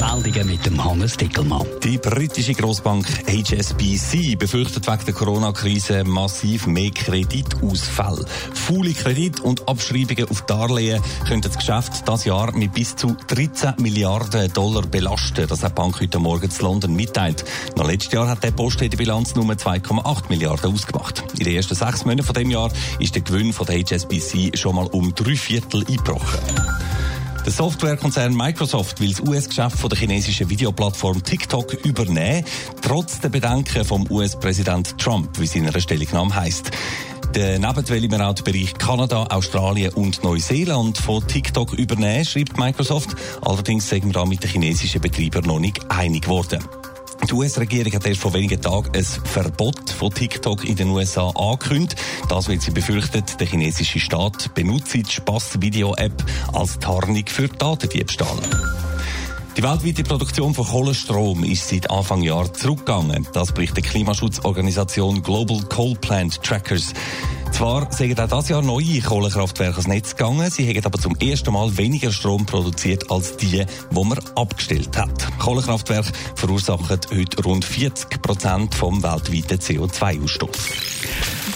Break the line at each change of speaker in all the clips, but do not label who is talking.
Meldungen mit dem Hannes Dickelmann.
Die britische Großbank HSBC befürchtet wegen der Corona-Krise massiv mehr Kreditausfall. Faule Kredit und Abschreibungen auf Darlehen könnten das Geschäft das Jahr mit bis zu 13 Milliarden Dollar belasten. Das hat die Bank heute Morgen zu London mitteilt. Noch letztes Jahr hat der Post die Bilanz nur 2,8 Milliarden ausgemacht. In den ersten sechs Monaten von dem Jahr ist der Gewinn von der HSBC schon mal um drei Viertel eingebrochen. Der Softwarekonzern Microsoft will das US-Geschäft der chinesischen Videoplattform TikTok übernehmen, trotz der Bedenken vom US-Präsident Trump, wie seine Stellungnahme heisst. Daneben will man auch den Bereich Kanada, Australien und Neuseeland von TikTok übernehmen, schreibt Microsoft. Allerdings sind wir da mit den chinesischen Betreibern noch nicht einig geworden. Die US-Regierung hat erst vor wenigen Tagen ein Verbot von TikTok in den USA angekündigt. Das, weil sie befürchtet, der chinesische Staat benutzt die Spaß-Video-App als Tarnung für Datendiebstahl. Die weltweite Produktion von Kohlenstrom ist seit Anfang Jahr zurückgegangen. Das berichtet die Klimaschutzorganisation Global Coal Plant Trackers. Zwar sind auch dieses Jahr neue Kohlekraftwerke ans Netz gegangen, sie haben aber zum ersten Mal weniger Strom produziert als die, wo man abgestellt hat. Kohlekraftwerke verursachen heute rund 40 Prozent vom weltweiten CO2-Ausstoß.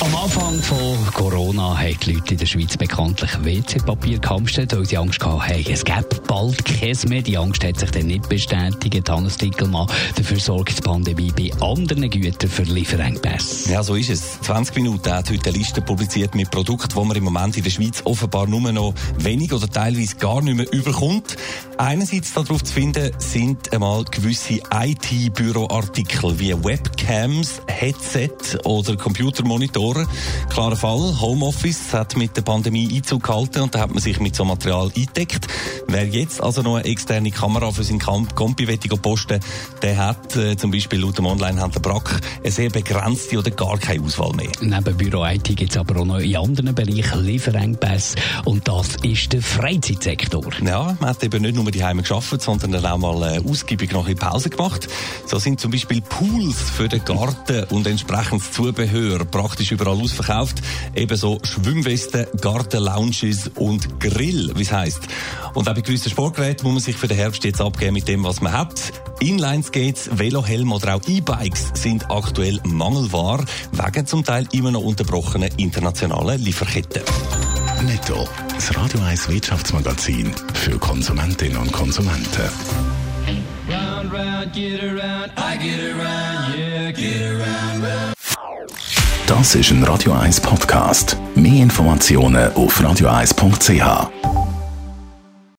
Am Anfang von Corona haben die Leute in der Schweiz bekanntlich WC-Papier gehamstert, weil sie Angst hatten, es gäbe bald Käse mehr. Die Angst hat sich dann nicht bestätigt. Hannes Dickelmann, dafür sorgt die Pandemie bei anderen Gütern für Lieferengpässe.
Ja, so ist es. 20 Minuten hat heute eine Liste publiziert mit Produkten, die man im Moment in der Schweiz offenbar nur noch wenig oder teilweise gar nicht mehr überkommt. Einerseits darauf zu finden sind einmal gewisse IT-Büroartikel wie Webcams, Headset oder Computermonitore. Klarer Fall, Homeoffice hat mit der Pandemie Einzug gehalten und da hat man sich mit so Material eingedeckt. Wer jetzt also noch eine externe Kamera für seinen Kompi posten der hat äh, zum Beispiel laut dem Online-Händler Brack eine sehr begrenzte oder gar keine Auswahl mehr.
Neben Büro-IT gibt aber auch noch in anderen Bereichen Lieferengpässe und das ist der Freizeitsektor.
Ja, man hat eben nicht nur die Heime geschafft, sondern auch mal ausgiebig noch in Pause gemacht. So sind zum Beispiel Pools für den Garten und entsprechendes Zubehör praktisch überall ausverkauft. Ebenso Schwimmwesten, Gartenlounges und Grill, wie es heisst. Und auch bei gewissen Sportgeräten muss man sich für den Herbst jetzt abgeben mit dem, was man hat. Inline-Skates, Velohelm oder auch E-Bikes sind aktuell Mangelware, wegen zum Teil immer noch unterbrochenen internationalen Lieferketten.
Netto. Das Radio 1 Wirtschaftsmagazin für Konsumentinnen und Konsumenten.
Round, round, get around, I get around, yeah, get around, round.
Das ist ein Radio 1 Podcast. Mehr Informationen auf radio1.ch.